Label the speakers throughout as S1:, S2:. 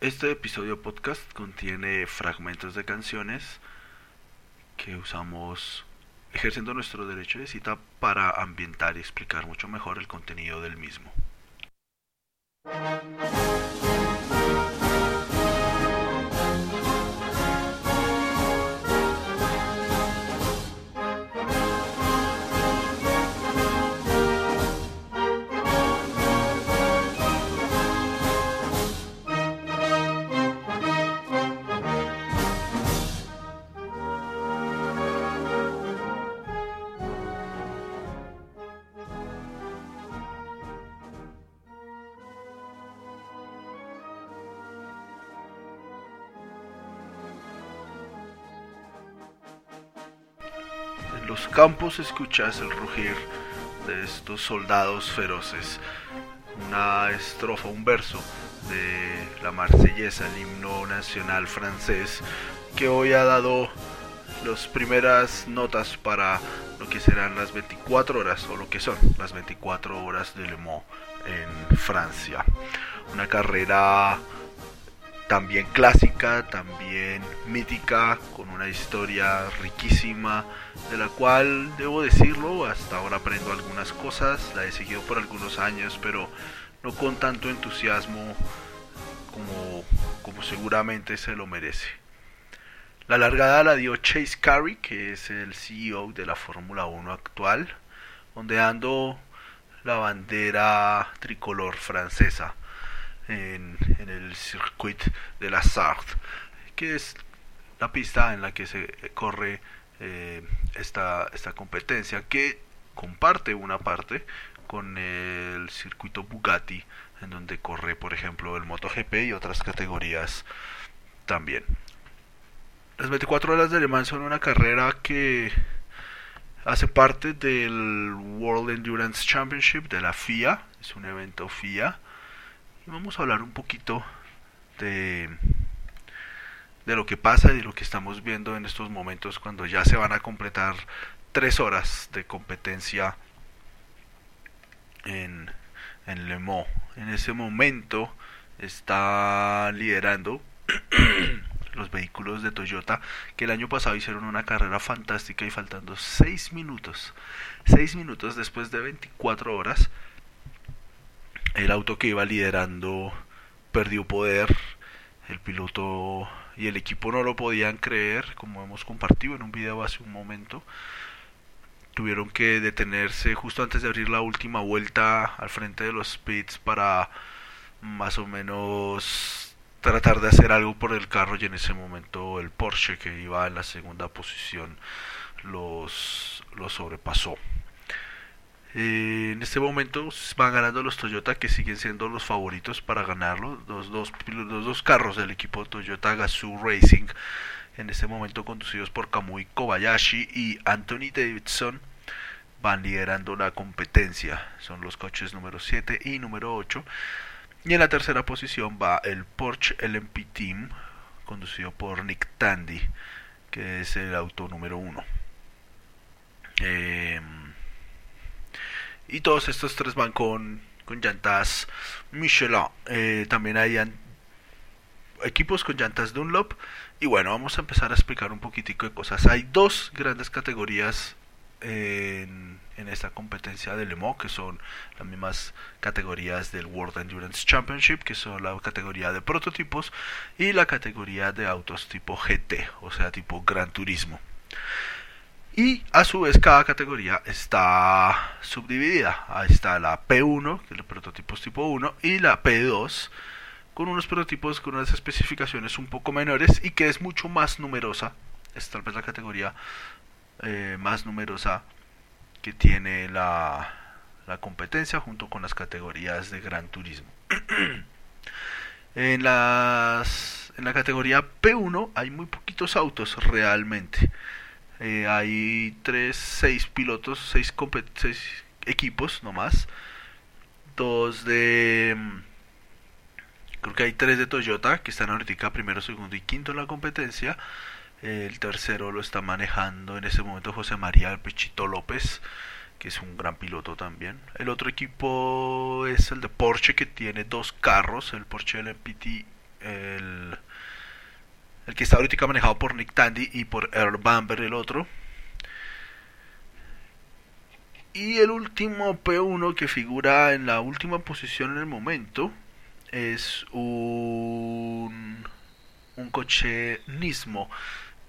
S1: este episodio podcast contiene fragmentos de canciones que usamos ejerciendo nuestro derecho de cita para ambientar y explicar mucho mejor el contenido del mismo. Los campos escuchas el rugir de estos soldados feroces. Una estrofa, un verso de la marsellesa, el himno nacional francés, que hoy ha dado las primeras notas para lo que serán las 24 horas, o lo que son las 24 horas de Le Mans en Francia. Una carrera también clásica, también mítica, con una historia riquísima, de la cual debo decirlo, hasta ahora aprendo algunas cosas, la he seguido por algunos años, pero no con tanto entusiasmo como, como seguramente se lo merece. La largada la dio Chase Carey, que es el CEO de la Fórmula 1 actual, ondeando la bandera tricolor francesa en, el circuit de la Sarthe, que es la pista en la que se corre eh, esta, esta competencia, que comparte una parte con el circuito Bugatti, en donde corre, por ejemplo, el MotoGP y otras categorías también. Las 24 horas de Le son una carrera que hace parte del World Endurance Championship de la FIA, es un evento FIA y vamos a hablar un poquito de, de lo que pasa y de lo que estamos viendo en estos momentos cuando ya se van a completar tres horas de competencia en, en Le Mans. En ese momento está liderando los vehículos de Toyota que el año pasado hicieron una carrera fantástica y faltando 6 minutos, 6 minutos después de 24 horas, el auto que iba liderando perdió poder, el piloto y el equipo no lo podían creer, como hemos compartido en un video hace un momento. Tuvieron que detenerse justo antes de abrir la última vuelta al frente de los pits para más o menos tratar de hacer algo por el carro y en ese momento el Porsche que iba en la segunda posición los, los sobrepasó. En este momento van ganando los Toyota que siguen siendo los favoritos para ganarlo. Los dos, los dos carros del equipo Toyota Gazoo Racing, en este momento conducidos por Kamui Kobayashi y Anthony Davidson, van liderando la competencia. Son los coches número 7 y número 8. Y en la tercera posición va el Porsche LMP Team, conducido por Nick Tandy, que es el auto número 1. Eh, y todos estos tres van con, con llantas Michelin. Eh, también hay equipos con llantas Dunlop. Y bueno, vamos a empezar a explicar un poquitico de cosas. Hay dos grandes categorías en, en, esta competencia de Le Mans, que son las mismas categorías del World Endurance Championship, que son la categoría de prototipos y la categoría de autos tipo GT, o sea, tipo Gran Turismo. Y a su vez cada categoría está subdividida. Ahí está la P1, que es el prototipos tipo 1, y la P2, con unos prototipos con unas especificaciones un poco menores y que es mucho más numerosa. Es tal vez la categoría eh, más numerosa que tiene la, la competencia junto con las categorías de Gran Turismo. en las en la categoría P1 hay muy poquitos autos realmente. Eh, hay 3, 6 pilotos, 6 equipos nomás. Dos de... Creo que hay 3 de Toyota que están ahorita primero, segundo y quinto en la competencia. El tercero lo está manejando en ese momento José María Pechito López, que es un gran piloto también. El otro equipo es el de Porsche, que tiene dos carros, el Porsche LMPT, el, que está ahorita manejado por Nick Tandy y por Earl Bamber, el otro. Y el último P1 que figura en la última posición en el momento es un, un coche Nismo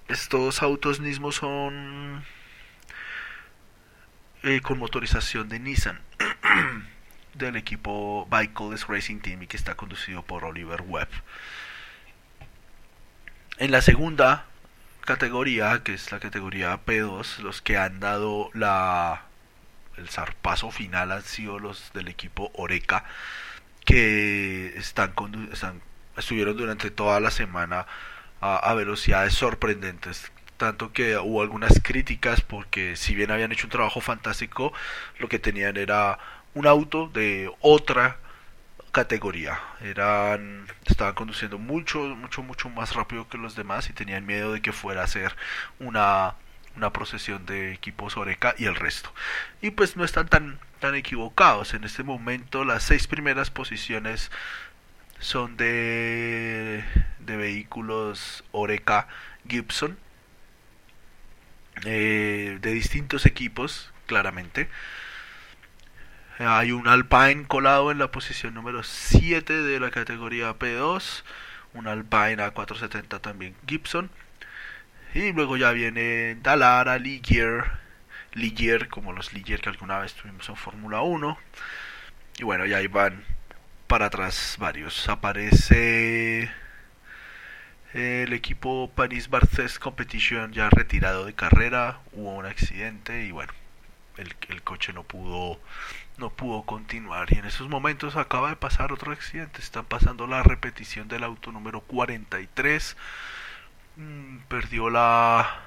S1: estos autos mismos son eh, con motorización de Nissan del equipo Bicycles Racing Team y que está conducido por Oliver Webb. En la segunda categoría, que es la categoría P2, los que han dado la el zarpazo final han sido los del equipo Oreca que están, están estuvieron durante toda la semana a, velocidades sorprendentes. Tanto que hubo algunas críticas porque si bien habían hecho un trabajo fantástico, lo que tenían era un auto de otra categoría. Eran estaban conduciendo mucho mucho mucho más rápido que los demás y tenían miedo de que fuera a ser una una procesión de equipos Oreca y el resto. Y pues no están tan tan equivocados. En este momento las seis primeras posiciones son de, de vehículos Oreca Gibson, eh, de distintos equipos, claramente. Hay un Alpine colado en la posición número 7 de la categoría P2, un Alpine A470 también Gibson. Y luego ya viene Dalara, Ligier, Ligier como los Ligier que alguna vez tuvimos en Fórmula 1. Y bueno, ya ahí van para atrás varios. Aparece el equipo Paris Barces Competition ya retirado de carrera, hubo un accidente y bueno, el, el, coche no pudo no pudo continuar. Y en esos momentos acaba de pasar otro accidente, está pasando la repetición del auto número 43, mm, perdió la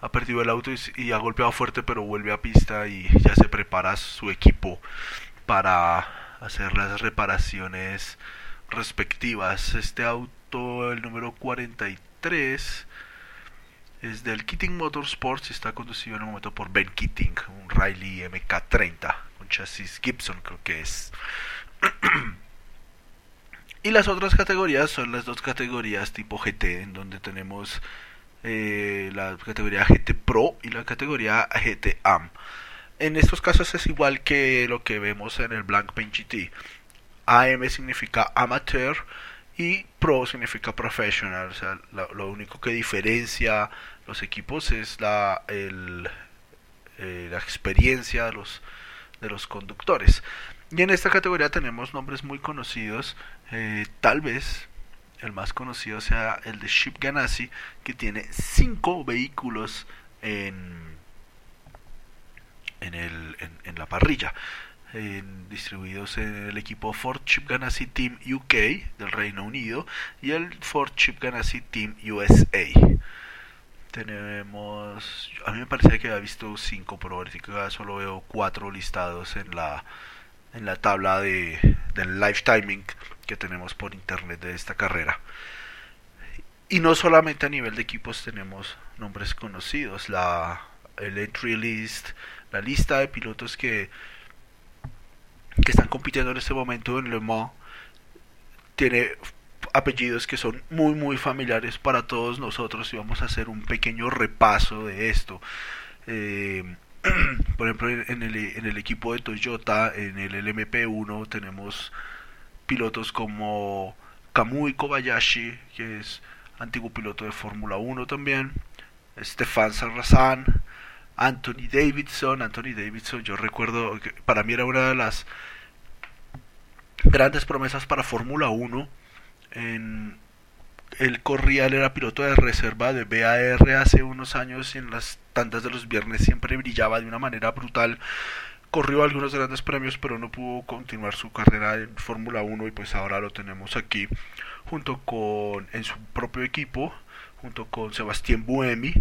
S1: ha perdido el auto y, y ha golpeado fuerte pero vuelve a pista y ya se prepara su equipo para hacer las reparaciones respectivas. Este auto, el número 43, es del Keating Motorsports y está conducido en el momento por Ben Keating, un Riley MK30, un chasis Gibson creo que es. y las otras categorías son las dos categorías tipo GT, en donde tenemos eh, la categoría GT Pro y la categoría GT AM. En estos casos es igual que lo que vemos en el Blank Paint GT. AM significa amateur y pro significa professional. O sea, lo, único que diferencia los equipos es la, el, eh, la experiencia de los, de los conductores. Y en esta categoría tenemos nombres muy conocidos. Eh, tal vez el más conocido sea el de Chip Ganassi, que tiene cinco vehículos en en, el, en, la parrilla. distribuidos en el equipo Ford Chip Ganassi Team UK del Reino Unido y el Ford Chip Ganassi Team USA. Tenemos, a mí me parecía que había visto 5, pero ahorita solo veo 4 listados en la, en la tabla de, del lifetiming que tenemos por internet de esta carrera. Y no solamente a nivel de equipos tenemos nombres conocidos, la, el entry list la lista de pilotos que, que están compitiendo en este momento en Le Mans tiene apellidos que son muy muy familiares para todos nosotros y vamos a hacer un pequeño repaso de esto. Eh, por ejemplo, en el, en el equipo de Toyota, en el LMP1 tenemos pilotos como Kamui Kobayashi, que es antiguo piloto de Fórmula 1 también, Stefan Sarrazán, Anthony Davidson. Anthony Davidson, yo recuerdo que para mí era una de las grandes promesas para Fórmula 1. Él corría, él era piloto de reserva de BAR hace unos años y en las tantas de los viernes siempre brillaba de una manera brutal. Corrió algunos grandes premios, pero no pudo continuar su carrera en Fórmula 1 y pues ahora lo tenemos aquí junto con en su propio equipo, junto con Sebastián Buemi,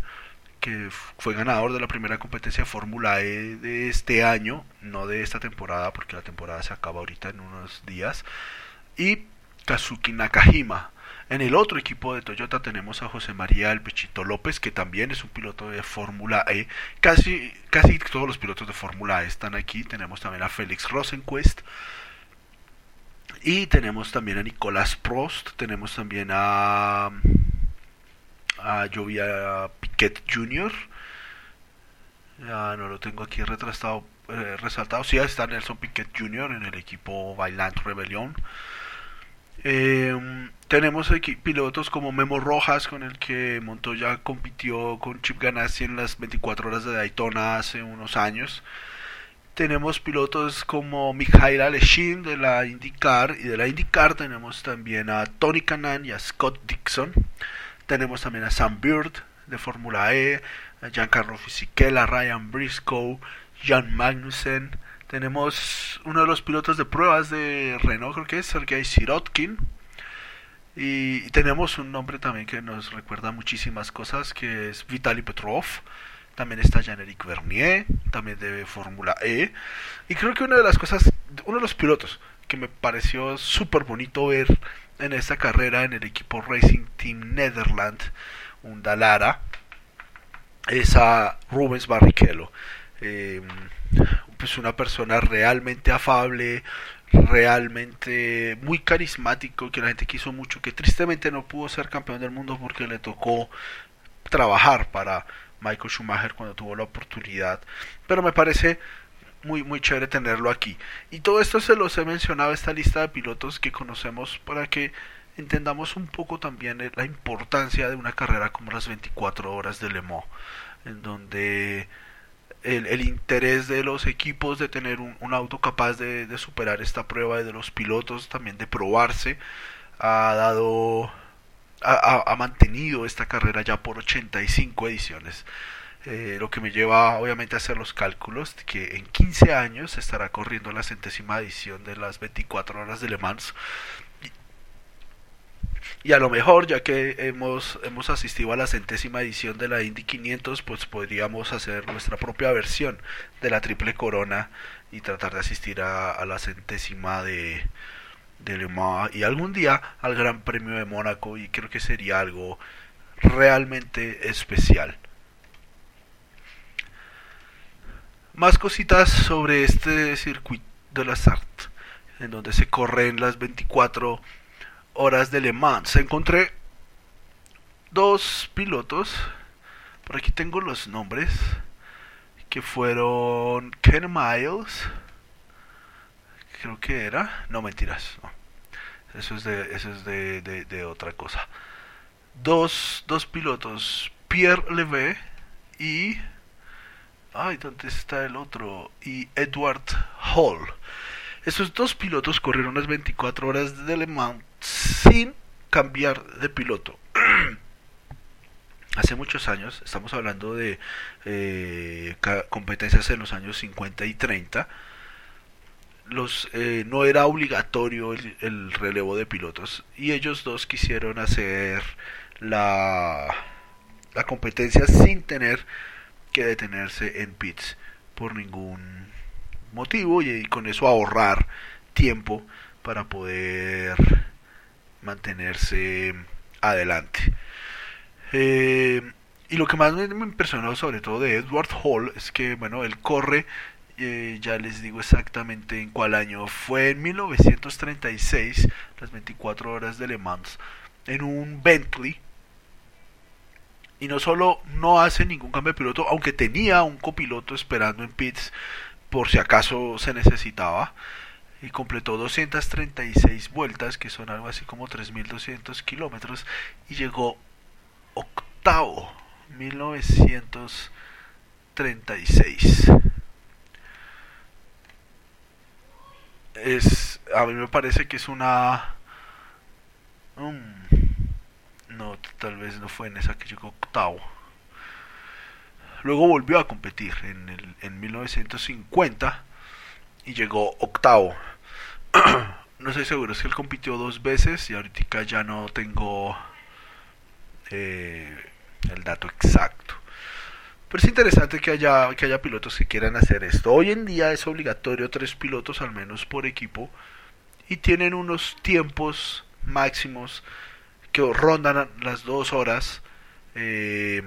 S1: que fue ganador de la primera competencia Fórmula E de este año, no de esta temporada, porque la temporada se acaba ahorita en unos días, y Kazuki Nakajima. En el otro equipo de Toyota tenemos a José María El Pechito López, que también es un piloto de Fórmula E. Casi, casi todos los pilotos de Fórmula E están aquí. Tenemos también a Félix Rosenquist. Y tenemos también a Nicolás Prost. Tenemos también a a Jovia Piquet Jr. Ya no lo tengo aquí retrasado, eh, resaltado. Sí, está Nelson Piquet Jr. en el equipo Bailant Rebellion. Eh, tenemos pilotos como Memo Rojas, con el que Montoya compitió con Chip Ganassi en las 24 horas de Daytona hace unos años. Tenemos pilotos como Mikhail Aleshin de la IndyCar y de la IndyCar tenemos también a Tony Canan y a Scott Dixon. Tenemos también a Sam Bird de Fórmula E, a Giancarlo Fisichella, Ryan Briscoe, Jan Magnussen. Tenemos uno de los pilotos de pruebas de Renault, creo que es Sergei Sirotkin. Y tenemos un nombre también que nos recuerda muchísimas cosas, que es Vitaly Petrov. También está Jean-Éric Vernier, también de Fórmula E. Y creo que una de las cosas, uno de los pilotos que me pareció súper bonito ver en esta carrera en el equipo Racing Team Netherland, un Dalara, es a Rubens Barrichello. Em, pues una persona realmente afable, realmente muy carismático, que la gente quiso mucho, que tristemente no pudo ser campeón del mundo porque le tocó trabajar para Michael Schumacher cuando tuvo la oportunidad. Pero me parece muy, muy chévere tenerlo aquí. Y todo esto se los he mencionado, esta lista de pilotos que conocemos para que entendamos un poco también la importancia de una carrera como las 24 horas de Le Mans, en donde el, interés de los equipos de tener un, auto capaz de, superar esta prueba y de los pilotos también de probarse ha dado ha, mantenido esta carrera ya por 85 ediciones. Eh, lo que me lleva obviamente a hacer los cálculos que en 15 años estará corriendo la centésima edición de las 24 horas de Le Mans y a lo mejor ya que hemos, hemos asistido a la centésima edición de la Indy 500 pues podríamos hacer nuestra propia versión de la triple corona y tratar de asistir a, la centésima de, de Le Mans y algún día al Gran Premio de Mónaco y creo que sería algo realmente especial. Más cositas sobre este circuito de la SART, en donde se corren las 24 horas de Le Mans. Encontré dos pilotos, por aquí tengo los nombres, que fueron Ken Miles, creo que era, no mentiras, no. Eso es de, eso es de, de, otra cosa. Dos, dos pilotos, Pierre Leve y Ay, ¿dónde está el otro? Y Edward Hall. Esos dos pilotos corrieron las 24 horas de Le Mans sin cambiar de piloto. Hace muchos años, estamos hablando de eh, competencias en los años 50 y 30, los, eh, no era obligatorio el, el, relevo de pilotos y ellos dos quisieron hacer la, la competencia sin tener que detenerse en pits por ningún motivo y con eso ahorrar tiempo para poder mantenerse adelante. Eh, y lo que más me impresionó sobre todo de Edward Hall es que, bueno, él corre, eh, ya les digo exactamente en cuál año, fue en 1936, las 24 horas de Le Mans, en un Bentley y no solo no hace ningún cambio de piloto, aunque tenía un copiloto esperando en pits por si acaso se necesitaba, y completó 236 vueltas, que son algo así como 3.200 kilómetros, y llegó octavo, 1936. Es, a mí me parece que es una... Um, no, tal vez no fue en esa que llegó octavo. Luego volvió a competir en, el, en 1950 y llegó octavo. no estoy seguro, es que él compitió dos veces y ahorita ya no tengo eh, el dato exacto. Pero es interesante que haya, que haya pilotos que quieran hacer esto. Hoy en día es obligatorio tres pilotos al menos por equipo y tienen unos tiempos máximos que rondan las dos horas eh,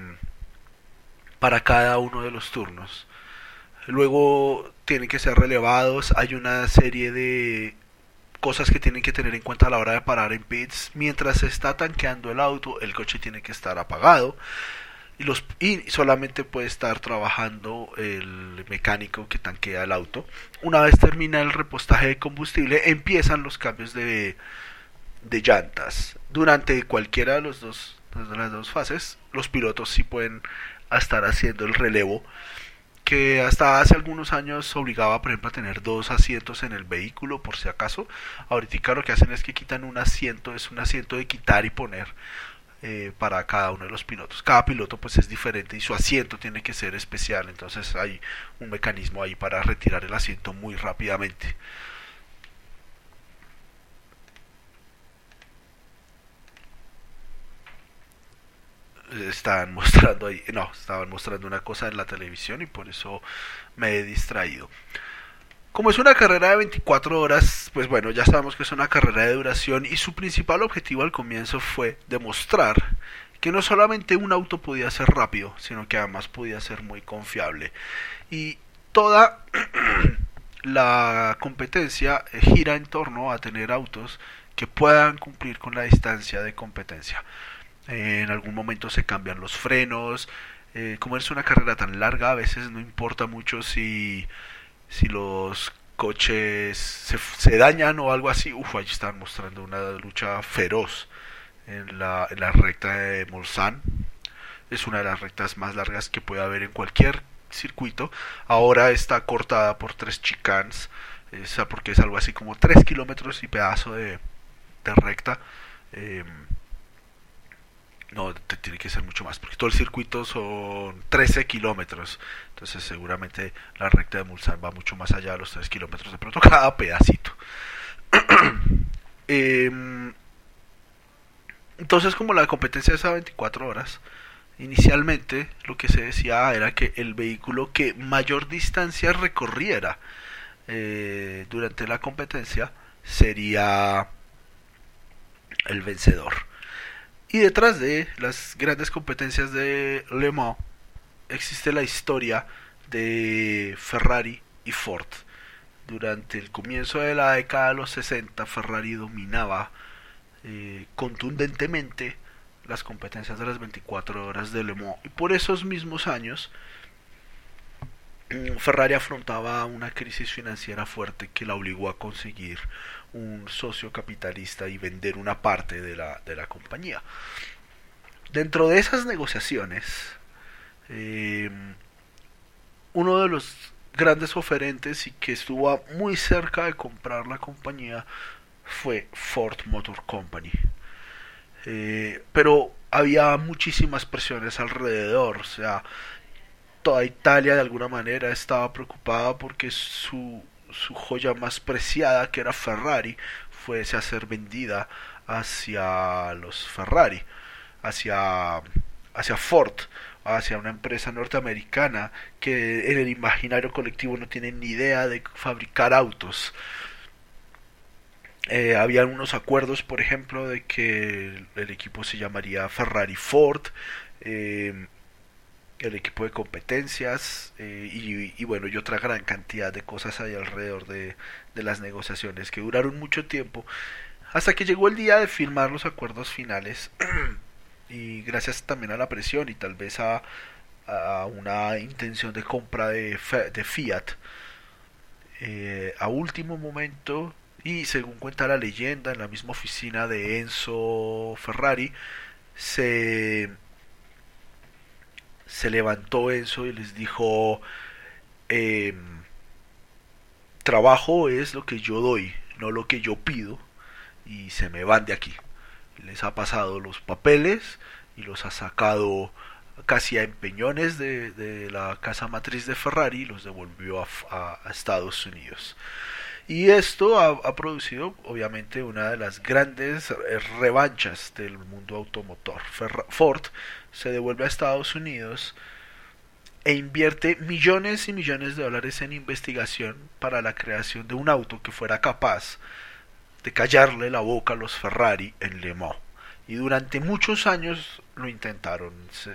S1: para cada uno de los turnos. Luego tienen que ser relevados. Hay una serie de cosas que tienen que tener en cuenta a la hora de parar en pits. Mientras se está tanqueando el auto, el coche tiene que estar apagado. Y, los, y solamente puede estar trabajando el mecánico que tanquea el auto. Una vez termina el repostaje de combustible, empiezan los cambios de, de llantas. Durante cualquiera de, los dos, de las dos fases, los pilotos sí pueden estar haciendo el relevo que hasta hace algunos años obligaba, por ejemplo, a tener dos asientos en el vehículo, por si acaso. Ahorita lo que hacen es que quitan un asiento, es un asiento de quitar y poner eh, para cada uno de los pilotos. Cada piloto pues es diferente y su asiento tiene que ser especial, entonces hay un mecanismo ahí para retirar el asiento muy rápidamente. Estaban mostrando ahí, no, estaban mostrando una cosa en la televisión y por eso me he distraído. Como es una carrera de 24 horas, pues bueno, ya sabemos que es una carrera de duración y su principal objetivo al comienzo fue demostrar que no solamente un auto podía ser rápido, sino que además podía ser muy confiable. Y toda la competencia gira en torno a tener autos que puedan cumplir con la distancia de competencia en algún momento se cambian los frenos. Eh, como es una carrera tan larga, a veces no importa mucho si, si los coches se, dañan o algo así. Uf, allí están mostrando una lucha feroz en la, en la recta de Mulsanne. Es una de las rectas más largas que puede haber en cualquier circuito. Ahora está cortada por tres chicanes, porque es algo así como tres kilómetros y pedazo de, de recta. Eh, no, tiene que ser mucho más, porque todo el circuito son 13 kilómetros. Entonces seguramente la recta de Mulsanne va mucho más allá de los 3 kilómetros de pronto cada pedacito. Em, entonces como la competencia es a 24 horas, inicialmente lo que se decía era que el vehículo que mayor distancia recorriera eh, durante la competencia sería el vencedor. Y detrás de las grandes competencias de Le Mans existe la historia de Ferrari y Ford. Durante el comienzo de la década de los 60, Ferrari dominaba eh, contundentemente las competencias de las 24 horas de Le Mans. Y por esos mismos años, mm, Ferrari afrontaba una crisis financiera fuerte que la obligó a conseguir un socio capitalista y vender una parte de la, de la compañía. Dentro de esas negociaciones, eh, uno de los grandes oferentes y que estuvo muy cerca de comprar la compañía fue Ford Motor Company. Eh, pero había muchísimas presiones alrededor, o sea, toda Italia de alguna manera estaba preocupada porque su su joya más preciada, que era Ferrari, fuese a ser vendida hacia los Ferrari, hacia, hacia Ford, hacia una empresa norteamericana que en el imaginario colectivo no tiene ni idea de fabricar autos. Eh, había unos acuerdos, por ejemplo, de que el, equipo se llamaría Ferrari Ford. Eh, el equipo de competencias eh, y, bueno y otra gran cantidad de cosas ahí alrededor de, las negociaciones que duraron mucho tiempo hasta que llegó el día de firmar los acuerdos finales y gracias también a la presión y tal vez a, a una intención de compra de, de Fiat eh, a último momento y según cuenta la leyenda en la misma oficina de Enzo Ferrari se se levantó eso y les dijo, em, trabajo es lo que yo doy, no lo que yo pido, y se me van de aquí. Les ha pasado los papeles y los ha sacado casi a empeñones de, la casa matriz de Ferrari y los devolvió a, Estados Unidos. Y esto ha, producido obviamente una de las grandes revanchas del mundo automotor. Ford se devuelve a Estados Unidos e invierte millones y millones de dólares en investigación para la creación de un auto que fuera capaz de callarle la boca a los Ferrari en Le Mans. Y durante muchos años lo intentaron.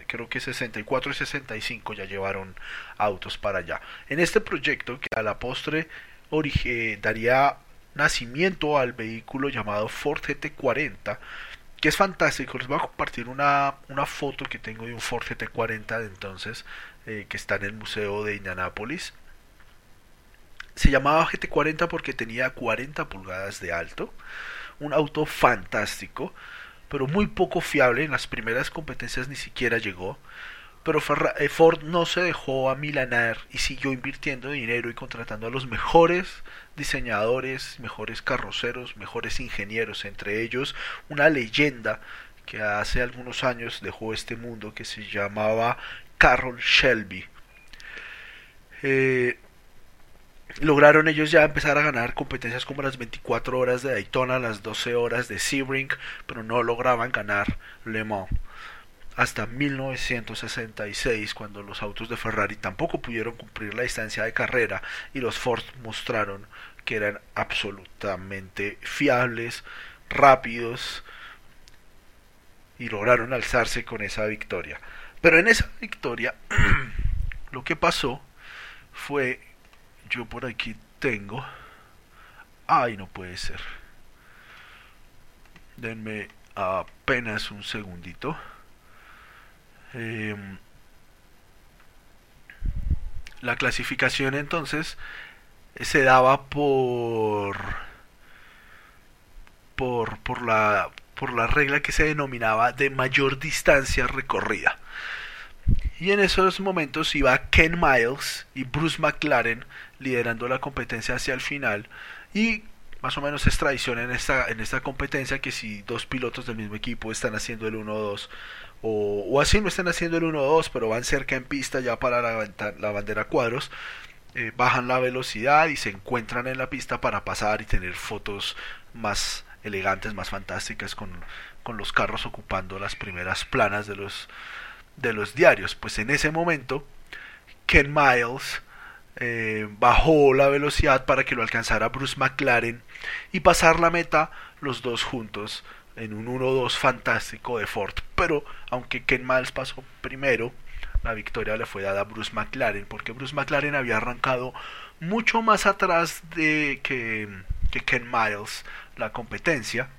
S1: Creo que 64 y 65 ya llevaron autos para allá. En este proyecto, que a la postre daría nacimiento al vehículo llamado Ford GT40, que es fantástico. Les voy a compartir una, una foto que tengo de un Ford GT40 de entonces, eh, que está en el Museo de Indianápolis. Se llamaba GT40 porque tenía 40 pulgadas de alto. Un auto fantástico pero muy poco fiable. En las primeras competencias ni siquiera llegó. Pero eh, Ford no se dejó a milanar y siguió invirtiendo dinero y contratando a los mejores diseñadores, mejores carroceros, mejores ingenieros, entre ellos una leyenda que hace algunos años dejó este mundo que se llamaba Carroll Shelby. Eh, lograron ellos ya empezar a ganar competencias como las 24 horas de Daytona, las 12 horas de Sebring, pero no lograban ganar Le Mans. Hasta 1966, cuando los autos de Ferrari tampoco pudieron cumplir la distancia de carrera y los Ford mostraron que eran absolutamente fiables, rápidos y lograron alzarse con esa victoria. Pero en esa victoria lo que pasó fue yo por aquí tengo... Ay, no puede ser. Denme apenas un segundito. Em, la clasificación entonces se daba por por por la por la regla que se denominaba de mayor distancia recorrida. Y en esos momentos iba Ken Miles y Bruce McLaren liderando la competencia hacia el final y más o menos es tradición en esta, en esta competencia que si dos pilotos del mismo equipo están haciendo el 1-2 o, así no están haciendo el 1-2 pero van cerca en pista ya para la, la bandera cuadros eh, bajan la velocidad y se encuentran en la pista para pasar y tener fotos más elegantes, más fantásticas con, con los carros ocupando las primeras planas de los, de los diarios. Pues en ese momento Ken Miles eh, bajó la velocidad para que lo alcanzara Bruce McLaren y pasar la meta los dos juntos en un 1-2 fantástico de Ford. Pero aunque Ken Miles pasó primero, la victoria le fue dada a Bruce McLaren porque Bruce McLaren había arrancado mucho más atrás de que, que Ken Miles la competencia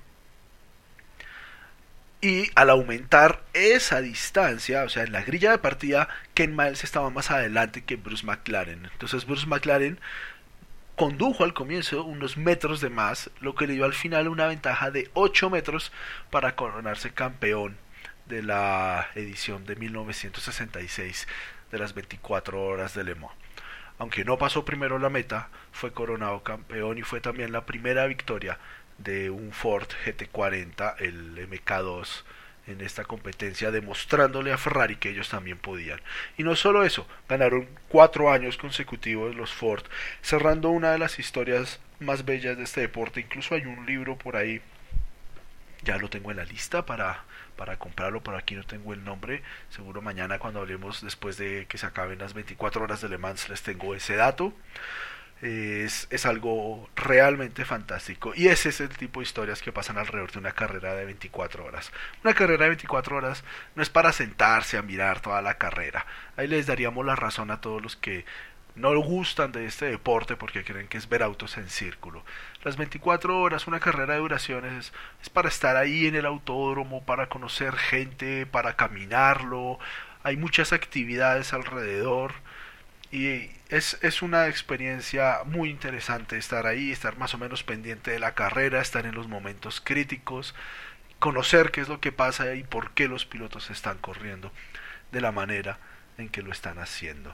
S1: y al aumentar esa distancia, o sea, en la grilla de partida, Ken Miles estaba más adelante que Bruce McLaren. Entonces Bruce McLaren condujo al comienzo unos metros de más, lo que le dio al final una ventaja de 8 metros para coronarse campeón de la edición de 1966 de las 24 horas de Le Mans. Aunque no pasó primero la meta, fue coronado campeón y fue también la primera victoria de un Ford GT40, el MK2, en esta competencia, demostrándole a Ferrari que ellos también podían. Y no solo eso, ganaron cuatro años consecutivos los Ford, cerrando una de las historias más bellas de este deporte. Incluso hay un libro por ahí, ya lo tengo en la lista para, para comprarlo, pero aquí no tengo el nombre. Seguro mañana cuando hablemos después de que se acaben las 24 horas de Le Mans les tengo ese dato es, es, algo realmente fantástico. Y ese es el tipo de historias que pasan alrededor de una carrera de 24 horas. Una carrera de 24 horas no es para sentarse a mirar toda la carrera. Ahí les daríamos la razón a todos los que no gustan de este deporte porque creen que es ver autos en círculo. Las 24 horas, una carrera de duración es, es para estar ahí en el autódromo, para conocer gente, para caminarlo. Hay muchas actividades alrededor y es, es, una experiencia muy interesante estar ahí, estar más o menos pendiente de la carrera, estar en los momentos críticos, conocer qué es lo que pasa y por qué los pilotos están corriendo de la manera en que lo están haciendo.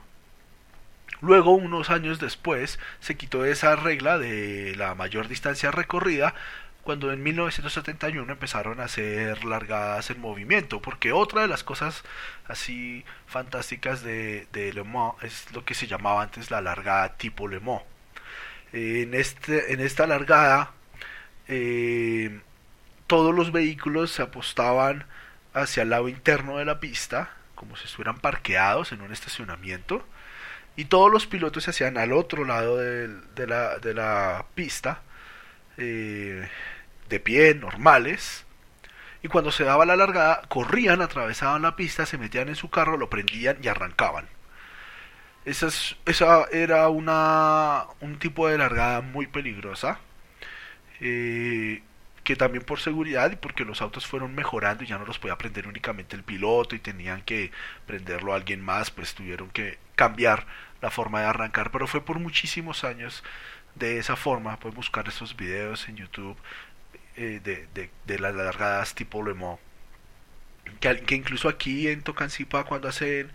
S1: Luego, unos años después, se quitó esa regla de la mayor distancia recorrida cuando en 1971 empezaron a hacer largadas en movimiento, porque otra de las cosas así fantásticas de, de Le Mans es lo que se llamaba antes la largada tipo Le Mans. En, este, en esta largada eh, todos los vehículos se apostaban hacia el lado interno de la pista, como si estuvieran parqueados en un estacionamiento, y todos los pilotos se hacían al otro lado de, la, de la, pista, eh, de pie, normales, y cuando se daba la largada, corrían, atravesaban la pista, se metían en su carro, lo prendían y arrancaban. Esa, esa era una, un tipo de largada muy peligrosa. Eh, que también por seguridad y porque los autos fueron mejorando y ya no los podía prender únicamente el piloto y tenían que prenderlo a alguien más, pues tuvieron que cambiar la forma de arrancar, pero fue por muchísimos años de esa forma, pueden buscar esos videos en YouTube eh, de, de, las largadas tipo Le Mans, que, incluso aquí en Tocancipá cuando hacen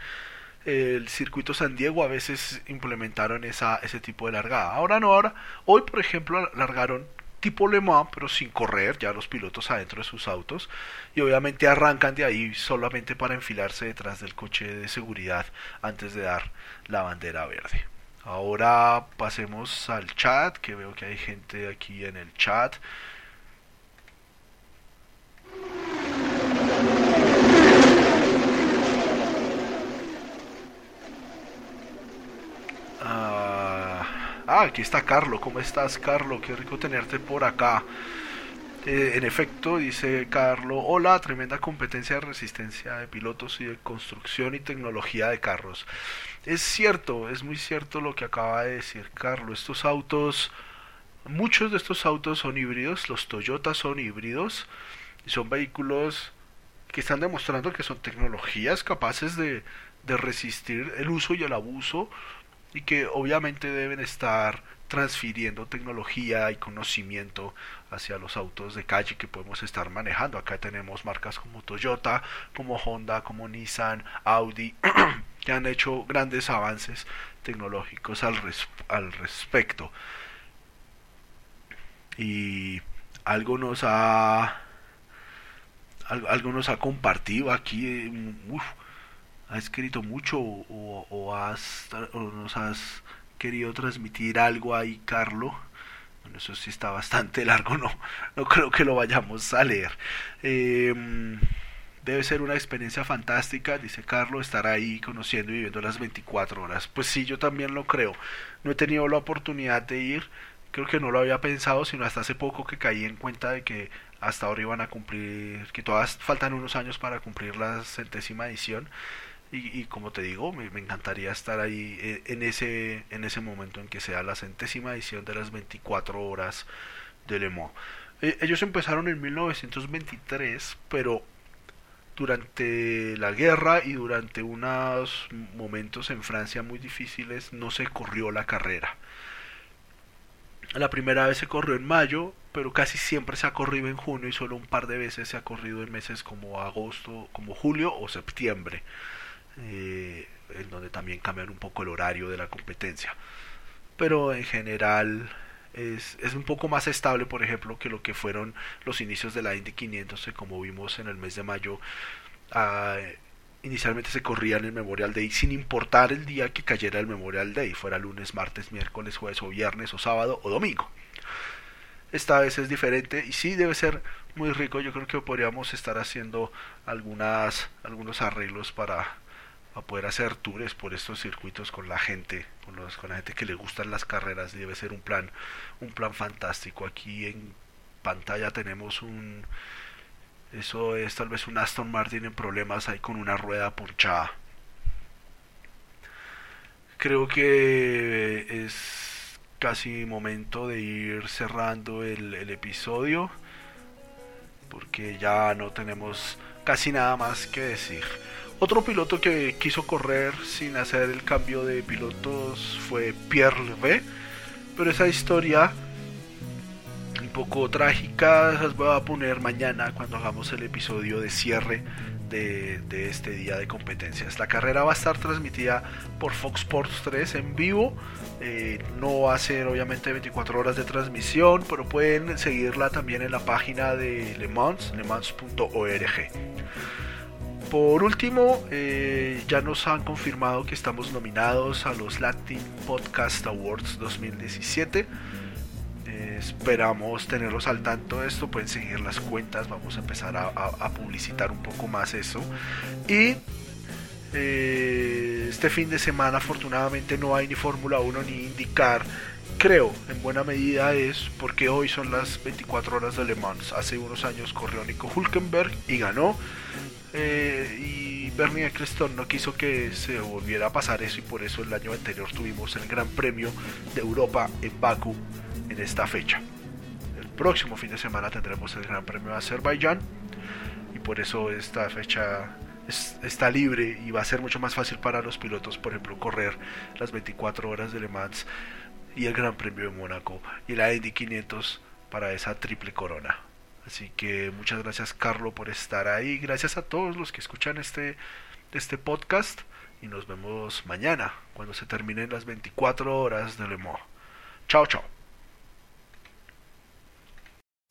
S1: el circuito San Diego a veces implementaron esa, ese tipo de largada. Ahora no, ahora, hoy por ejemplo largaron tipo Le Mans, pero sin correr, ya los pilotos adentro de sus autos, y obviamente arrancan de ahí solamente para enfilarse detrás del coche de seguridad antes de dar la bandera verde. Ahora pasemos al chat, que veo que hay gente aquí en el chat. Ah, aquí está Carlo. ¿Cómo estás, Carlo? Qué rico tenerte por acá. Eh, en efecto, dice Carlo, hola, tremenda competencia de resistencia de pilotos y de construcción y tecnología de carros. Es cierto, es muy cierto lo que acaba de decir Carlo. Estos autos, muchos de estos autos son híbridos, los Toyota son híbridos y son vehículos que están demostrando que son tecnologías capaces de, de resistir el uso y el abuso y que obviamente deben estar transfiriendo tecnología y conocimiento hacia los autos de calle que podemos estar manejando. Acá tenemos marcas como Toyota, como Honda, como Nissan, Audi, que han hecho grandes avances tecnológicos al, al respecto. Y algo nos ha algo nos ha compartido aquí ha escrito mucho o, has, nos has querido transmitir algo ahí, Carlo. Bueno, eso sí está bastante largo, no, no creo que lo vayamos a leer. Em, debe ser una experiencia fantástica, dice Carlo, estar ahí conociendo y viviendo las 24 horas. Pues sí, yo también lo creo. No he tenido la oportunidad de ir, creo que no lo había pensado, sino hasta hace poco que caí en cuenta de que hasta ahora iban a cumplir, que todas faltan unos años para cumplir la centésima edición. Y, como te digo, me, encantaría estar ahí eh, en ese, en ese momento en que sea la centésima edición de las 24 horas de Le Mans. Eh, ellos empezaron en 1923, pero durante la guerra y durante unos momentos en Francia muy difíciles no se corrió la carrera. La primera vez se corrió en mayo, pero casi siempre se ha corrido en junio y solo un par de veces se ha corrido en meses como agosto, como julio o septiembre eh, en donde también cambian un poco el horario de la competencia. Pero en general es, es, un poco más estable, por ejemplo, que lo que fueron los inicios de la Indy 500, que como vimos en el mes de mayo, ah, inicialmente se corría en el Memorial Day sin importar el día que cayera el Memorial Day, fuera lunes, martes, miércoles, jueves o viernes o sábado o domingo. Esta vez es diferente y sí debe ser muy rico. Yo creo que podríamos estar haciendo algunas, algunos arreglos para, a poder hacer tours por estos circuitos con la gente, con, los, con la gente que le gustan las carreras, debe ser un plan, un plan fantástico. Aquí en pantalla tenemos un, eso es tal vez un Aston Martin en problemas ahí con una rueda ponchada. Creo que es casi momento de ir cerrando el, el episodio porque ya no tenemos casi nada más que decir. Otro piloto que quiso correr sin hacer el cambio de pilotos fue Pierre Levé, pero esa historia poco trágicas las voy a poner mañana cuando hagamos el episodio de cierre de, este día de competencias. La carrera va a estar transmitida por Fox Sports 3 en vivo. Eh, no va a ser obviamente 24 horas de transmisión, pero pueden seguirla también en la página de Le Mans, lemans.org. Por último, eh, ya nos han confirmado que estamos nominados a los Latin Podcast Awards 2017. Esperamos tenerlos al tanto de esto. Pueden seguir las cuentas. Vamos a empezar a, publicitar un poco más eso. Y eh, este fin de semana, afortunadamente, no hay ni Fórmula 1 ni indicar creo en buena medida es porque hoy son las 24 horas de Le Mans. Hace unos años corrió Nico Hulkenberg y ganó. Eh, y Bernie Eccleston no quiso que se volviera a pasar eso y por eso el año anterior tuvimos el Gran Premio de Europa en Baku en esta fecha. El próximo fin de semana tendremos el Gran Premio de Azerbaiyán y por eso esta fecha está libre y va a ser mucho más fácil para los pilotos, por ejemplo, correr las 24 horas de Le Mans y el Gran Premio de Mónaco y la Indy 500 para esa triple corona. Así que muchas gracias Carlo por estar ahí. Gracias a todos los que escuchan este, este podcast. Y nos vemos mañana cuando se terminen las 24 horas de Le Mans. Chao, chao.